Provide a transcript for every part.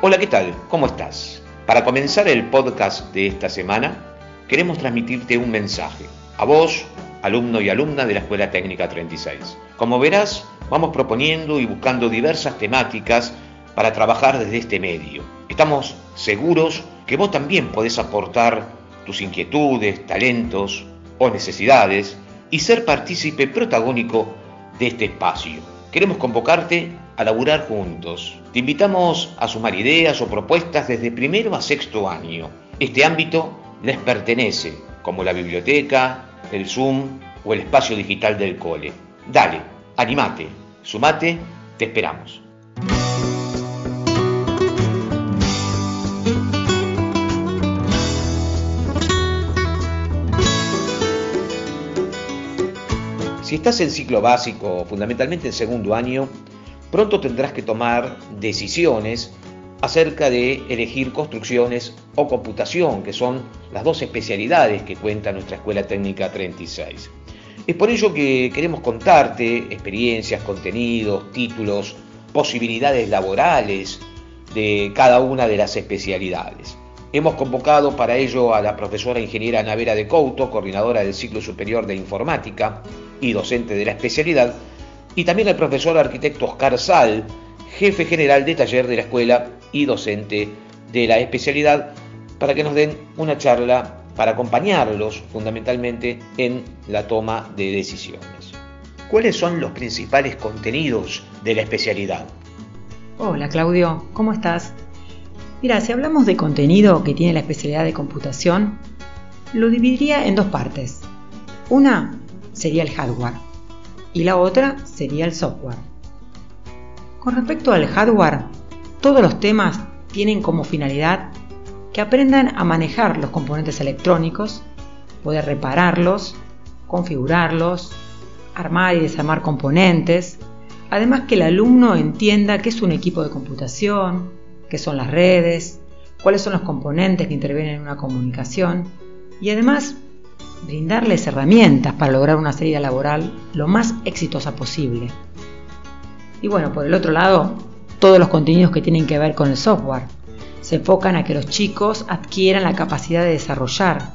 Hola, ¿qué tal? ¿Cómo estás? Para comenzar el podcast de esta semana, queremos transmitirte un mensaje. A vos, alumno y alumna de la Escuela Técnica 36. Como verás, vamos proponiendo y buscando diversas temáticas para trabajar desde este medio. Estamos seguros que vos también podés aportar tus inquietudes, talentos o necesidades y ser partícipe protagónico de este espacio. Queremos convocarte a laburar juntos. Te invitamos a sumar ideas o propuestas desde primero a sexto año. Este ámbito les pertenece, como la biblioteca, el Zoom o el espacio digital del cole. Dale, animate, sumate, te esperamos. Si estás en ciclo básico, fundamentalmente en segundo año, pronto tendrás que tomar decisiones acerca de elegir construcciones o computación, que son las dos especialidades que cuenta nuestra Escuela Técnica 36. Es por ello que queremos contarte experiencias, contenidos, títulos, posibilidades laborales de cada una de las especialidades. Hemos convocado para ello a la profesora ingeniera Navera de Couto, coordinadora del ciclo superior de informática y docente de la especialidad, y también al profesor arquitecto Oscar Sal, jefe general de taller de la escuela y docente de la especialidad, para que nos den una charla para acompañarlos fundamentalmente en la toma de decisiones. ¿Cuáles son los principales contenidos de la especialidad? Hola Claudio, ¿cómo estás? Mira, si hablamos de contenido que tiene la especialidad de computación, lo dividiría en dos partes. Una sería el hardware y la otra sería el software. Con respecto al hardware, todos los temas tienen como finalidad que aprendan a manejar los componentes electrónicos, poder repararlos, configurarlos, armar y desarmar componentes, además que el alumno entienda qué es un equipo de computación, qué son las redes, cuáles son los componentes que intervienen en una comunicación y además brindarles herramientas para lograr una salida laboral lo más exitosa posible. Y bueno, por el otro lado, todos los contenidos que tienen que ver con el software se enfocan a que los chicos adquieran la capacidad de desarrollar,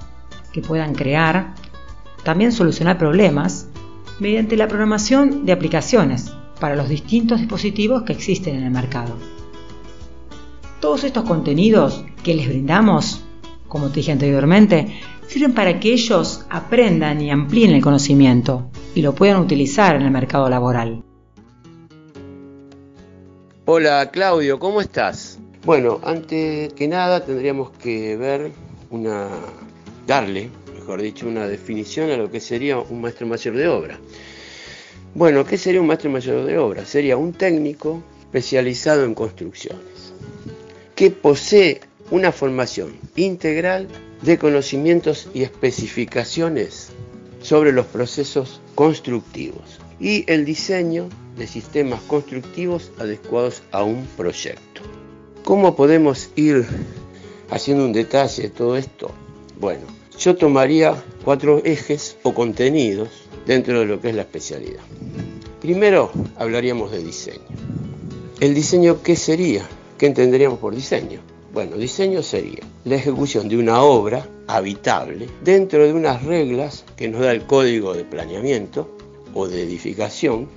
que puedan crear, también solucionar problemas mediante la programación de aplicaciones para los distintos dispositivos que existen en el mercado. Todos estos contenidos que les brindamos, como te dije anteriormente, sirven para que ellos aprendan y amplíen el conocimiento y lo puedan utilizar en el mercado laboral. Hola Claudio, ¿cómo estás? Bueno, antes que nada tendríamos que ver una, darle, mejor dicho, una definición a lo que sería un maestro mayor de obra. Bueno, ¿qué sería un maestro mayor de obra? Sería un técnico especializado en construcciones, que posee una formación integral de conocimientos y especificaciones sobre los procesos constructivos y el diseño de sistemas constructivos adecuados a un proyecto. ¿Cómo podemos ir haciendo un detalle de todo esto? Bueno, yo tomaría cuatro ejes o contenidos dentro de lo que es la especialidad. Primero hablaríamos de diseño. ¿El diseño qué sería? ¿Qué entenderíamos por diseño? Bueno, diseño sería la ejecución de una obra habitable dentro de unas reglas que nos da el código de planeamiento o de edificación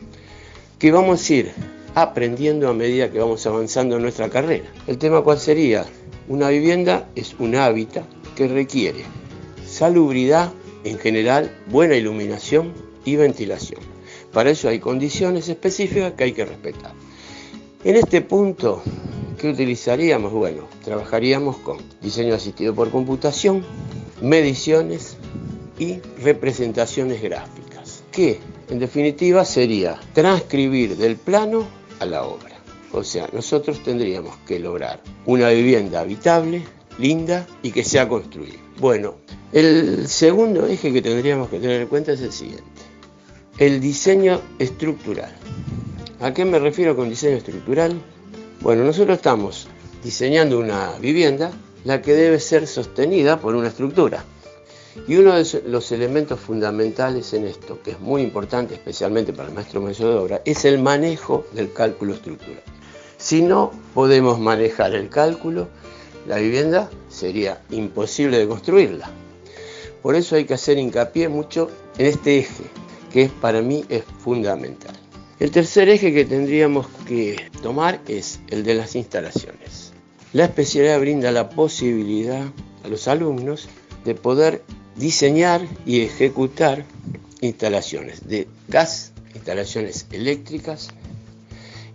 que vamos a ir aprendiendo a medida que vamos avanzando en nuestra carrera. El tema cuál sería? Una vivienda es un hábitat que requiere salubridad en general, buena iluminación y ventilación. Para eso hay condiciones específicas que hay que respetar. En este punto ¿Qué utilizaríamos? Bueno, trabajaríamos con diseño asistido por computación, mediciones y representaciones gráficas, que en definitiva sería transcribir del plano a la obra. O sea, nosotros tendríamos que lograr una vivienda habitable, linda y que sea construida. Bueno, el segundo eje que tendríamos que tener en cuenta es el siguiente. El diseño estructural. ¿A qué me refiero con diseño estructural? Bueno, nosotros estamos diseñando una vivienda, la que debe ser sostenida por una estructura. Y uno de los elementos fundamentales en esto, que es muy importante especialmente para el maestro mayor de obra, es el manejo del cálculo estructural. Si no podemos manejar el cálculo, la vivienda sería imposible de construirla. Por eso hay que hacer hincapié mucho en este eje, que para mí es fundamental. El tercer eje que tendríamos que tomar es el de las instalaciones. La especialidad brinda la posibilidad a los alumnos de poder diseñar y ejecutar instalaciones de gas, instalaciones eléctricas,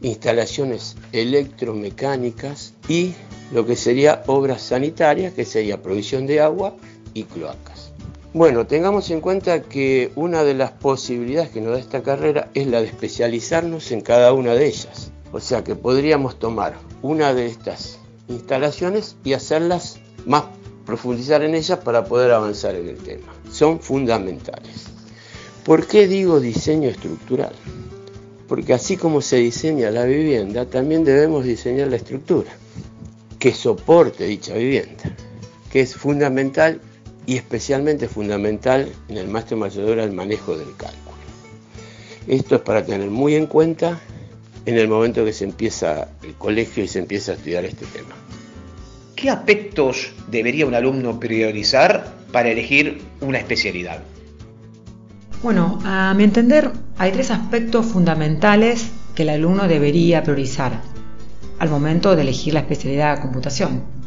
instalaciones electromecánicas y lo que sería obras sanitarias, que sería provisión de agua y cloacas. Bueno, tengamos en cuenta que una de las posibilidades que nos da esta carrera es la de especializarnos en cada una de ellas. O sea que podríamos tomar una de estas instalaciones y hacerlas más profundizar en ellas para poder avanzar en el tema. Son fundamentales. ¿Por qué digo diseño estructural? Porque así como se diseña la vivienda, también debemos diseñar la estructura que soporte dicha vivienda, que es fundamental y especialmente fundamental en el máster mayor el manejo del cálculo. Esto es para tener muy en cuenta en el momento que se empieza el colegio y se empieza a estudiar este tema. ¿Qué aspectos debería un alumno priorizar para elegir una especialidad? Bueno, a mi entender hay tres aspectos fundamentales que el alumno debería priorizar al momento de elegir la especialidad de computación.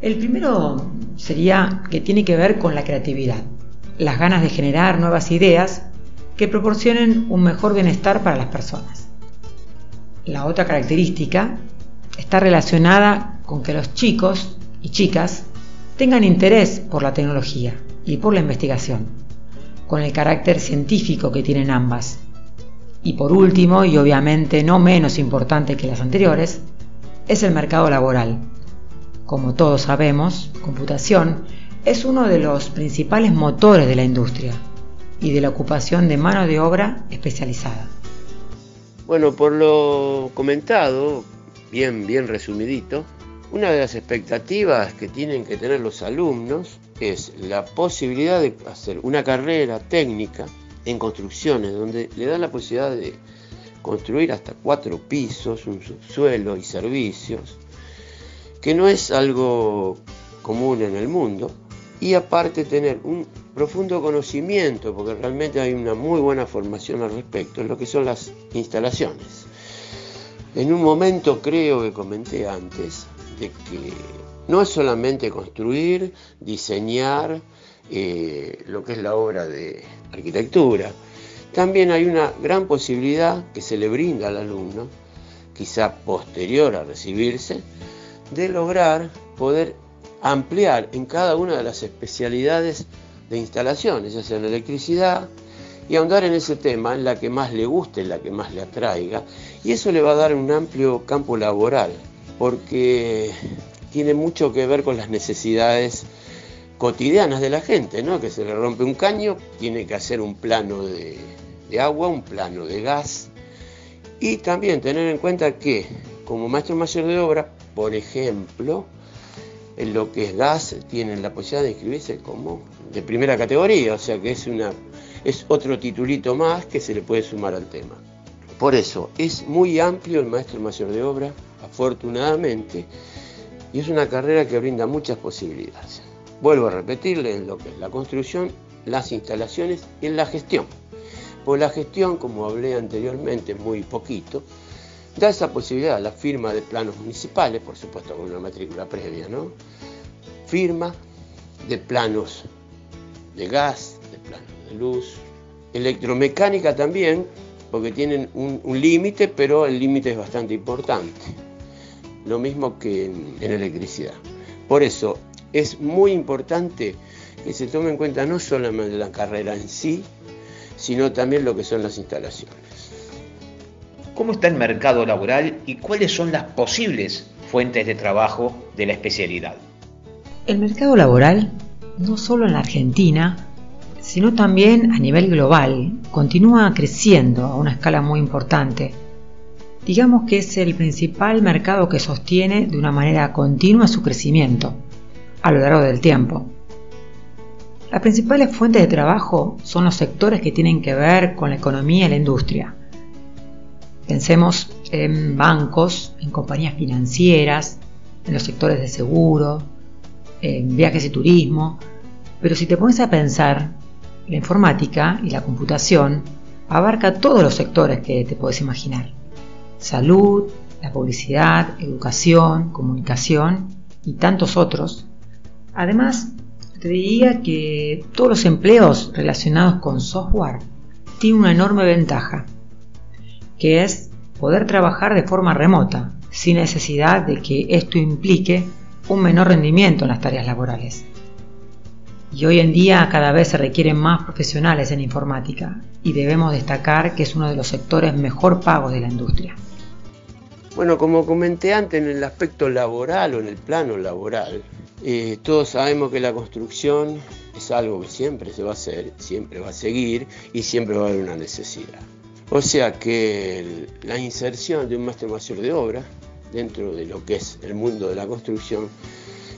El primero sería que tiene que ver con la creatividad, las ganas de generar nuevas ideas que proporcionen un mejor bienestar para las personas. La otra característica está relacionada con que los chicos y chicas tengan interés por la tecnología y por la investigación, con el carácter científico que tienen ambas. Y por último, y obviamente no menos importante que las anteriores, es el mercado laboral. Como todos sabemos, computación es uno de los principales motores de la industria y de la ocupación de mano de obra especializada. Bueno, por lo comentado, bien, bien resumidito, una de las expectativas que tienen que tener los alumnos es la posibilidad de hacer una carrera técnica en construcciones, donde le dan la posibilidad de construir hasta cuatro pisos, un subsuelo y servicios, que no es algo común en el mundo, y aparte tener un profundo conocimiento, porque realmente hay una muy buena formación al respecto, en lo que son las instalaciones. En un momento creo que comenté antes de que no es solamente construir, diseñar eh, lo que es la obra de arquitectura, también hay una gran posibilidad que se le brinda al alumno, quizá posterior a recibirse, de lograr poder ampliar en cada una de las especialidades de instalaciones, ya sea en electricidad, y ahondar en ese tema, en la que más le guste, en la que más le atraiga, y eso le va a dar un amplio campo laboral, porque tiene mucho que ver con las necesidades cotidianas de la gente, ¿no? Que se le rompe un caño, tiene que hacer un plano de, de agua, un plano de gas, y también tener en cuenta que como maestro mayor de obra, por ejemplo, en lo que es gas, tienen la posibilidad de inscribirse como de primera categoría, o sea que es, una, es otro titulito más que se le puede sumar al tema. Por eso, es muy amplio el maestro mayor de obra, afortunadamente, y es una carrera que brinda muchas posibilidades. Vuelvo a repetirle en lo que es la construcción, las instalaciones y en la gestión. Por la gestión, como hablé anteriormente muy poquito, da esa posibilidad la firma de planos municipales, por supuesto con una matrícula previa, ¿no? Firma de planos de gas, de planos de luz, electromecánica también, porque tienen un, límite, pero el límite es bastante importante. Lo mismo que en electricidad. Por eso es muy importante que se tome en cuenta no solamente la carrera en sí, sino también lo que son las instalaciones. ¿Cómo está el mercado laboral y cuáles son las posibles fuentes de trabajo de la especialidad? El mercado laboral, no solo en la Argentina, sino también a nivel global, continúa creciendo a una escala muy importante. Digamos que es el principal mercado que sostiene de una manera continua su crecimiento a lo largo del tiempo. Las principales fuentes de trabajo son los sectores que tienen que ver con la economía y la industria. Pensemos en bancos, en compañías financieras, en los sectores de seguro, en viajes y turismo, pero si te pones a pensar, la informática y la computación abarca todos los sectores que te puedes imaginar. Salud, la publicidad, educación, comunicación y tantos otros. Además, te diría que todos los empleos relacionados con software tienen una enorme ventaja, que es poder trabajar de forma remota, sin necesidad de que esto implique un menor rendimiento en las tareas laborales. Y hoy en día cada vez se requieren más profesionales en informática y debemos destacar que es uno de los sectores mejor pagos de la industria. Bueno, como comenté antes, en el aspecto laboral o en el plano laboral, eh, todos sabemos que la construcción es algo que siempre se va a hacer, siempre va a seguir y siempre va a haber una necesidad. O sea que la inserción de un maestro mayor de obra dentro de lo que es el mundo de la construcción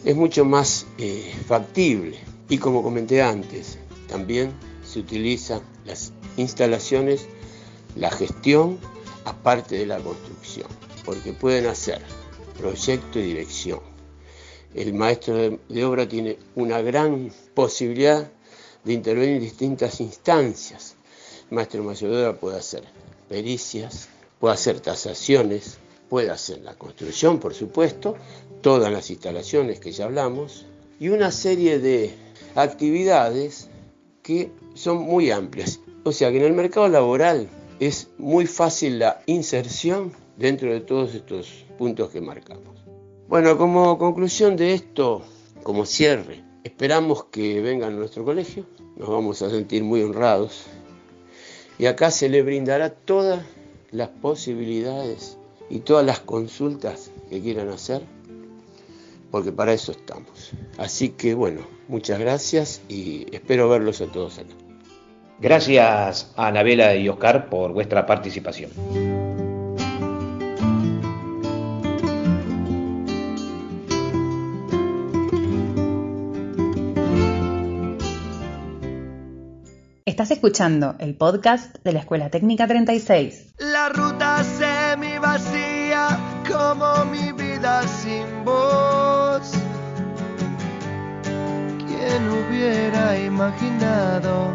es mucho más eh, factible. Y como comenté antes, también se utilizan las instalaciones, la gestión, aparte de la construcción, porque pueden hacer proyecto y dirección. El maestro de, obra tiene una gran posibilidad de intervenir en distintas instancias. Maestro mayor de obra puede hacer pericias, puede hacer tasaciones, puede hacer la construcción, por supuesto, todas las instalaciones que ya hablamos, y una serie de actividades que son muy amplias. O sea que en el mercado laboral es muy fácil la inserción dentro de todos estos puntos que marcamos. Bueno, como conclusión de esto, como cierre, esperamos que vengan a nuestro colegio, nos vamos a sentir muy honrados y acá se le brindará todas las posibilidades y todas las consultas que quieran hacer, porque para eso estamos. Así que bueno, muchas gracias y espero verlos a todos acá. Gracias a Anabela y Oscar por vuestra participación. Estás escuchando el podcast de la Escuela Técnica 36. La ruta semi vacía como mi vida sin voz. ¿Quién hubiera imaginado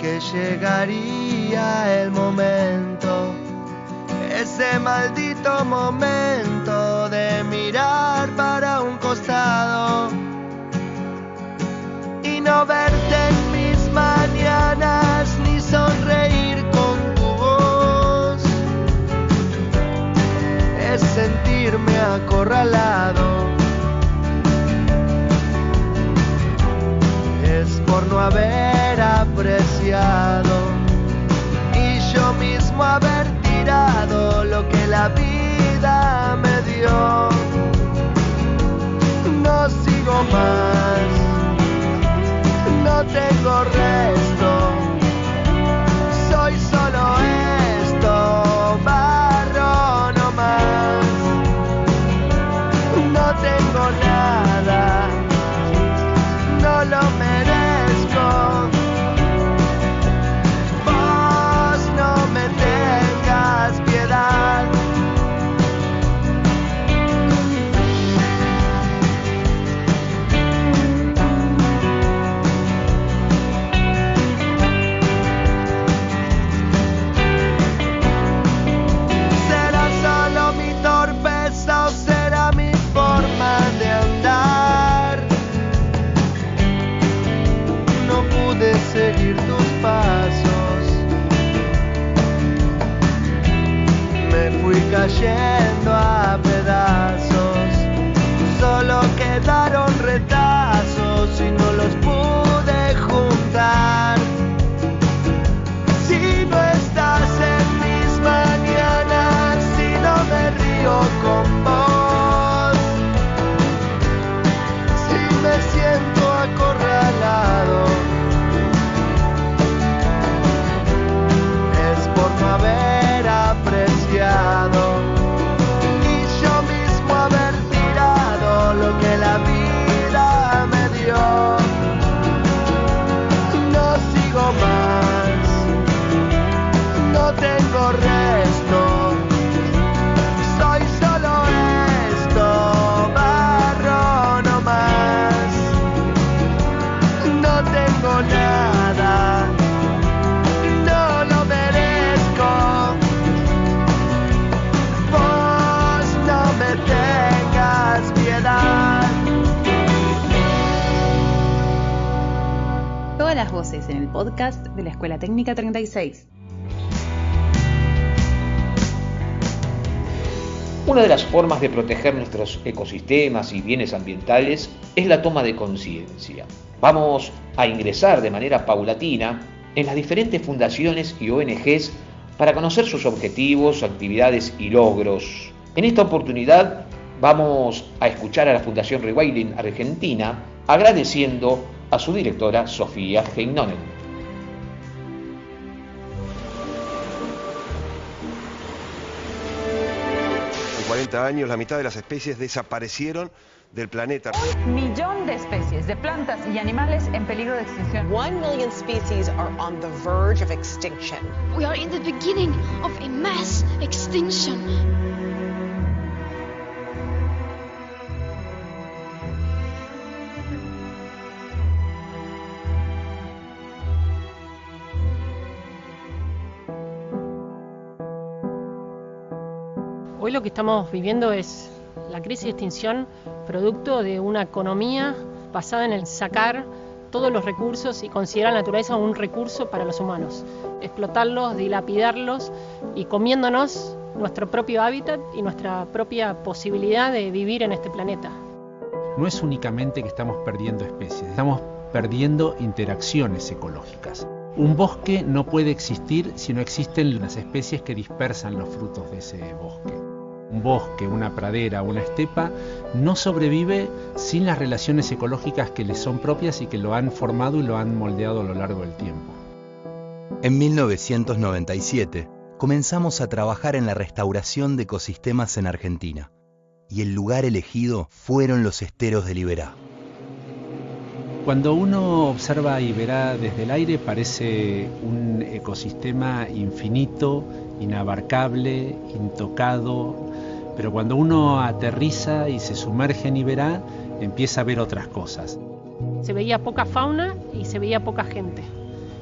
que llegaría el momento, ese maldito momento Escuela Técnica 36. Una de las formas de proteger nuestros ecosistemas y bienes ambientales es la toma de conciencia. Vamos a ingresar de manera paulatina en las diferentes fundaciones y ONGs para conocer sus objetivos, actividades y logros. En esta oportunidad vamos a escuchar a la Fundación Rewilding Argentina agradeciendo a su directora Sofía Heinonen. 40 años la mitad de las especies desaparecieron del planeta. Un millón de especies de plantas y animales en peligro de extinción. One million species are on the verge of extinction. We are in the beginning of a mass extinction. Lo que estamos viviendo es la crisis de extinción producto de una economía basada en el sacar todos los recursos y considerar la naturaleza un recurso para los humanos, explotarlos, dilapidarlos y comiéndonos nuestro propio hábitat y nuestra propia posibilidad de vivir en este planeta. No es únicamente que estamos perdiendo especies, estamos perdiendo interacciones ecológicas. Un bosque no puede existir si no existen las especies que dispersan los frutos de ese bosque un bosque, una pradera, una estepa, no sobrevive sin las relaciones ecológicas que le son propias y que lo han formado y lo han moldeado a lo largo del tiempo. En 1997 comenzamos a trabajar en la restauración de ecosistemas en Argentina y el lugar elegido fueron los esteros de Liberá. Cuando uno observa Iberá desde el aire parece un ecosistema infinito, inabarcable, intocado, pero cuando uno aterriza y se sumerge en Iberá, empieza a ver otras cosas. Se veía poca fauna y se veía poca gente.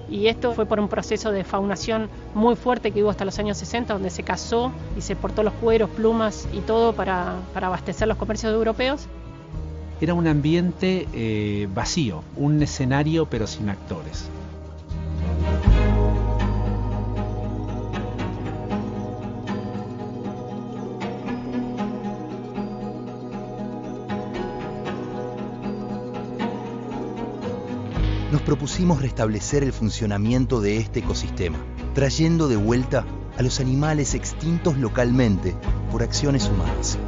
Y esto fue por un proceso de faunación muy fuerte que hubo hasta los años 60, donde se cazó y se portó los cueros, plumas y todo para, para abastecer los comercios europeos. Era un ambiente eh, vacío, un escenario pero sin actores. Propusimos restablecer el funcionamiento de este ecosistema, trayendo de vuelta a los animales extintos localmente por acciones humanas.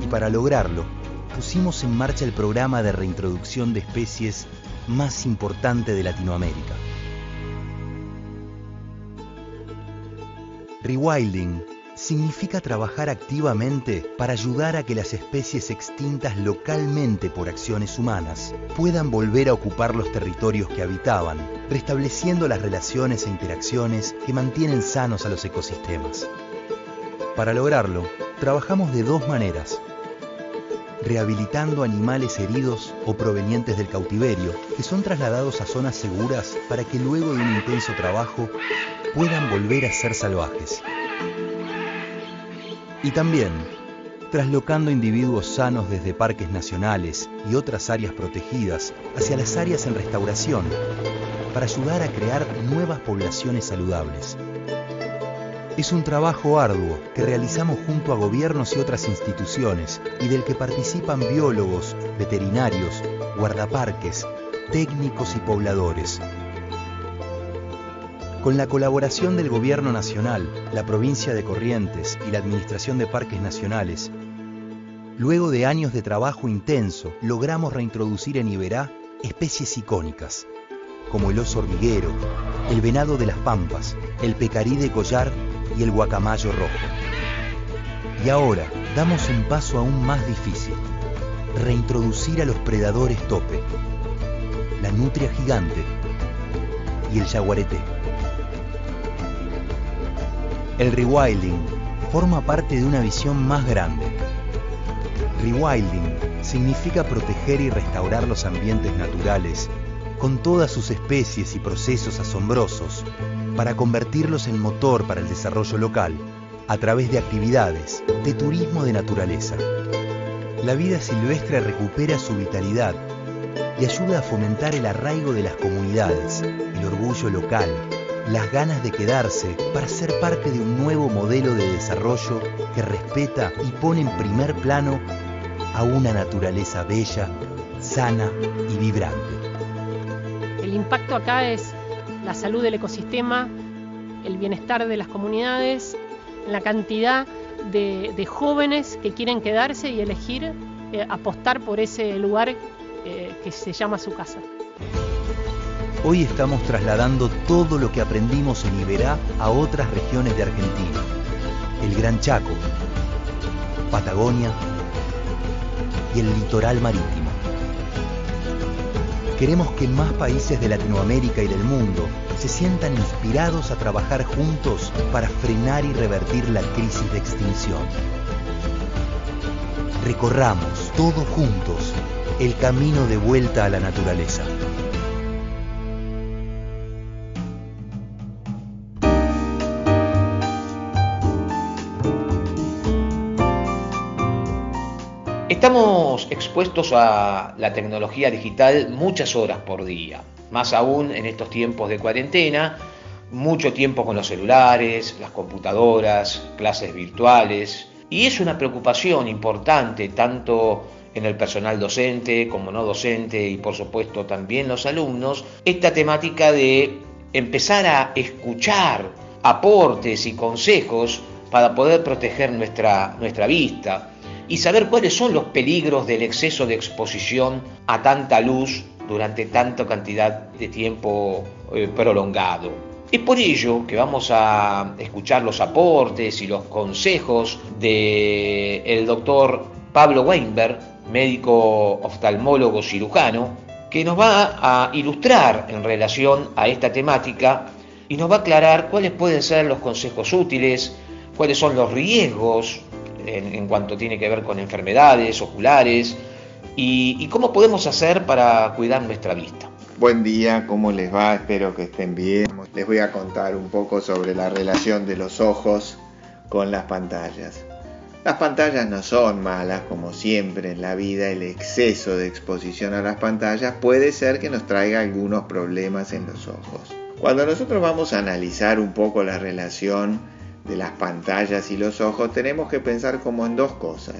Y para lograrlo, pusimos en marcha el programa de reintroducción de especies más importante de Latinoamérica. Rewilding significa trabajar activamente para ayudar a que las especies extintas localmente por acciones humanas puedan volver a ocupar los territorios que habitaban, restableciendo las relaciones e interacciones que mantienen sanos a los ecosistemas. Para lograrlo, trabajamos de dos maneras. Rehabilitando animales heridos o provenientes del cautiverio, que son trasladados a zonas seguras para que luego de un intenso trabajo puedan volver a ser salvajes y también traslocando individuos sanos desde parques nacionales y otras áreas protegidas hacia las áreas en restauración para ayudar a crear nuevas poblaciones saludables. Es un trabajo arduo que realizamos junto a gobiernos y otras instituciones y del que participan biólogos, veterinarios, guardaparques, técnicos y pobladores con la colaboración del Gobierno Nacional, la provincia de Corrientes y la Administración de Parques Nacionales, luego de años de trabajo intenso, logramos reintroducir en Iberá especies icónicas, como el oso hormiguero, el venado de las pampas, el pecarí de collar y el guacamayo rojo. Y ahora damos un paso aún más difícil, reintroducir a los predadores tope, la nutria gigante y el yaguareté. El rewilding forma parte de una visión más grande. Rewilding significa proteger y restaurar los ambientes naturales con todas sus especies y procesos asombrosos para convertirlos en motor para el desarrollo local a través de actividades de turismo de naturaleza. La vida silvestre recupera su vitalidad y ayuda a fomentar el arraigo de las comunidades, el orgullo local, las ganas de quedarse para ser parte de un nuevo modelo de desarrollo que respeta y pone en primer plano a una naturaleza bella, sana y vibrante. El impacto acá es la salud del ecosistema, el bienestar de las comunidades, la cantidad de, jóvenes que quieren quedarse y elegir eh, apostar por ese lugar eh, que se llama su casa. Hoy estamos trasladando todo lo que aprendimos en Iberá a otras regiones de Argentina. El Gran Chaco, Patagonia y el litoral marítimo. Queremos que más países de Latinoamérica y del mundo se sientan inspirados a trabajar juntos para frenar y revertir la crisis de extinción. Recorramos todos juntos el camino de vuelta a la naturaleza. Estamos expuestos a la tecnología digital muchas horas por día, más aún en estos tiempos de cuarentena, mucho tiempo con los celulares, las computadoras, clases virtuales, y es una preocupación importante tanto en el personal docente como no docente y por supuesto también los alumnos, esta temática de empezar a escuchar aportes y consejos para poder proteger nuestra, nuestra vista, y saber cuáles son los peligros del exceso de exposición a tanta luz durante tanta cantidad de tiempo eh, prolongado. Es por ello que vamos a escuchar los aportes y los consejos del el doctor Pablo Weinberg, médico oftalmólogo cirujano, que nos va a ilustrar en relación a esta temática y nos va a aclarar cuáles pueden ser los consejos útiles, cuáles son los riesgos en, cuanto tiene que ver con enfermedades oculares y, cómo podemos hacer para cuidar nuestra vista. Buen día, ¿cómo les va? Espero que estén bien. Les voy a contar un poco sobre la relación de los ojos con las pantallas. Las pantallas no son malas, como siempre en la vida, el exceso de exposición a las pantallas puede ser que nos traiga algunos problemas en los ojos. Cuando nosotros vamos a analizar un poco la relación de las pantallas y los ojos, tenemos que pensar como en dos cosas.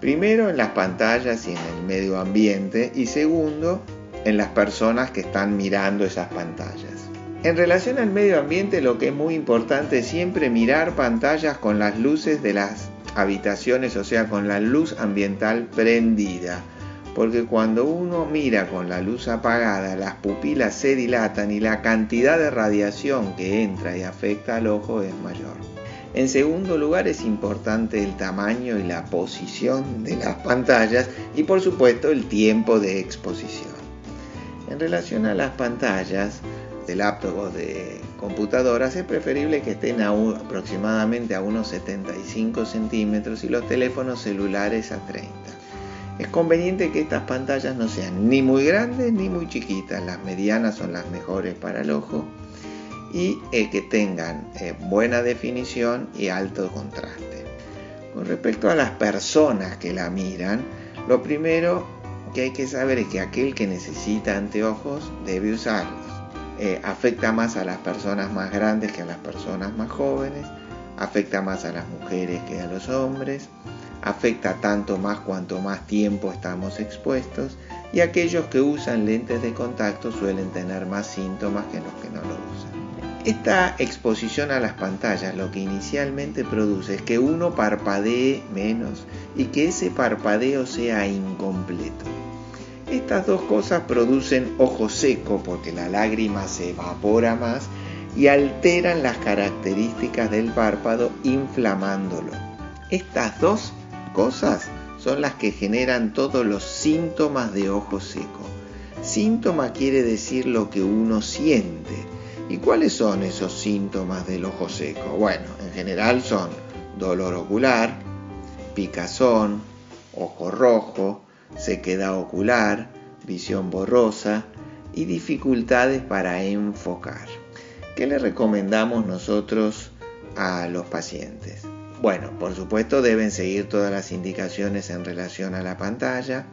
Primero, en las pantallas y en el medio ambiente y segundo, en las personas que están mirando esas pantallas. En relación al medio ambiente, lo que es muy importante es siempre mirar pantallas con las luces de las habitaciones, o sea, con la luz ambiental prendida. Porque cuando uno mira con la luz apagada, las pupilas se dilatan y la cantidad de radiación que entra y afecta al ojo es mayor. En segundo lugar es importante el tamaño y la posición de las pantallas y por supuesto el tiempo de exposición. En relación a las pantallas de laptop o de computadoras es preferible que estén aproximadamente a unos 75 centímetros y los teléfonos celulares a 30. Es conveniente que estas pantallas no sean ni muy grandes ni muy chiquitas, las medianas son las mejores para el ojo y eh, que tengan eh, buena definición y alto contraste. Con respecto a las personas que la miran, lo primero que hay que saber es que aquel que necesita anteojos debe usarlos. Eh, afecta más a las personas más grandes que a las personas más jóvenes, afecta más a las mujeres que a los hombres, afecta tanto más cuanto más tiempo estamos expuestos y aquellos que usan lentes de contacto suelen tener más síntomas que los que no lo usan. Esta exposición a las pantallas lo que inicialmente produce es que uno parpadee menos y que ese parpadeo sea incompleto. Estas dos cosas producen ojo seco porque la lágrima se evapora más y alteran las características del párpado inflamándolo. Estas dos cosas son las que generan todos los síntomas de ojo seco. Síntoma quiere decir lo que uno siente. ¿Y cuáles son esos síntomas del ojo seco? Bueno, en general son dolor ocular, picazón, ojo rojo, sequedad ocular, visión borrosa y dificultades para enfocar. ¿Qué le recomendamos nosotros a los pacientes? Bueno, por supuesto deben seguir todas las indicaciones en relación a la pantalla.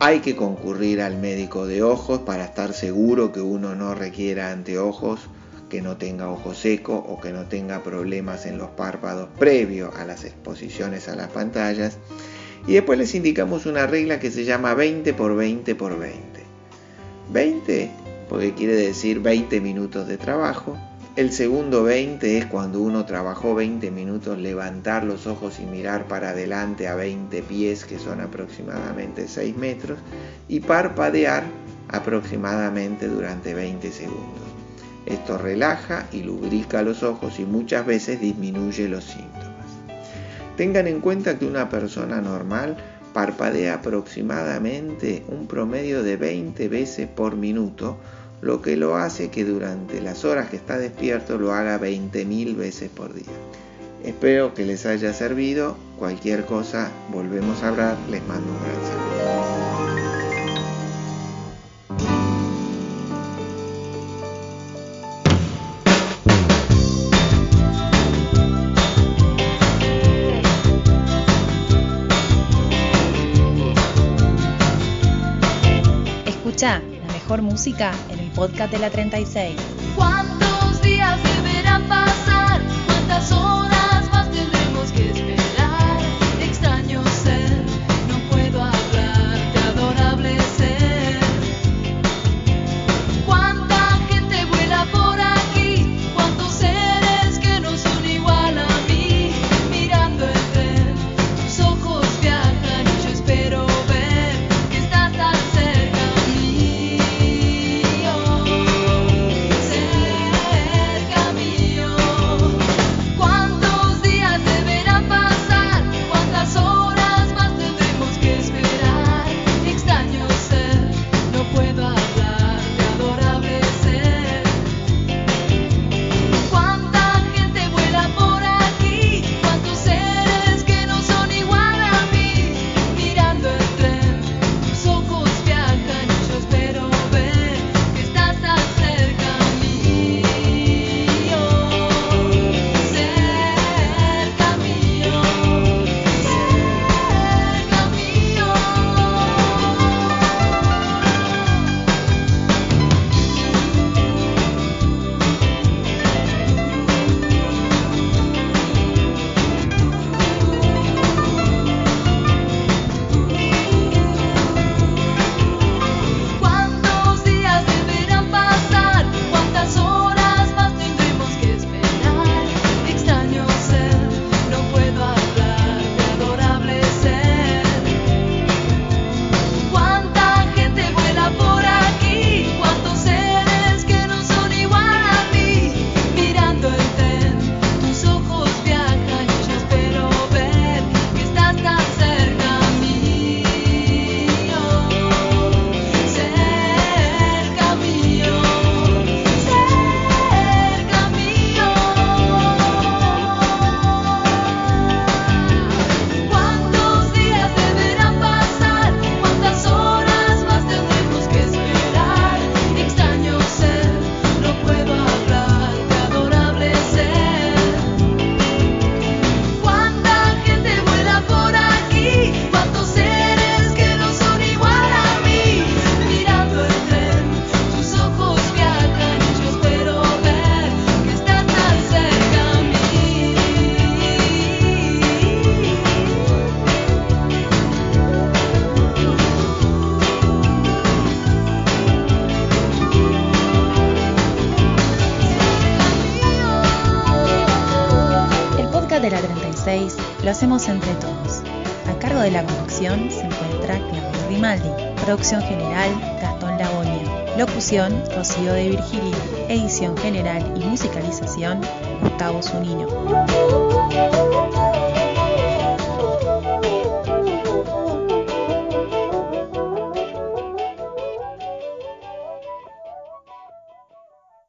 Hay que concurrir al médico de ojos para estar seguro que uno no requiera anteojos, que no tenga ojo seco o que no tenga problemas en los párpados previo a las exposiciones a las pantallas. Y después les indicamos una regla que se llama 20 por 20 por 20. 20 porque quiere decir 20 minutos de trabajo. El segundo 20 es cuando uno trabajó 20 minutos levantar los ojos y mirar para adelante a 20 pies, que son aproximadamente 6 metros, y parpadear aproximadamente durante 20 segundos. Esto relaja y lubrica los ojos y muchas veces disminuye los síntomas. Tengan en cuenta que una persona normal parpadea aproximadamente un promedio de 20 veces por minuto, lo que lo hace que durante las horas que está despierto lo haga 20.000 veces por día. Espero que les haya servido. Cualquier cosa, volvemos a hablar. Les mando un gran saludo. Escucha la mejor música en podcast de la 36. Producción general, Gastón Lagonia. Locución, Rocío de Virgilio. Edición general y musicalización, Gustavo Zunino.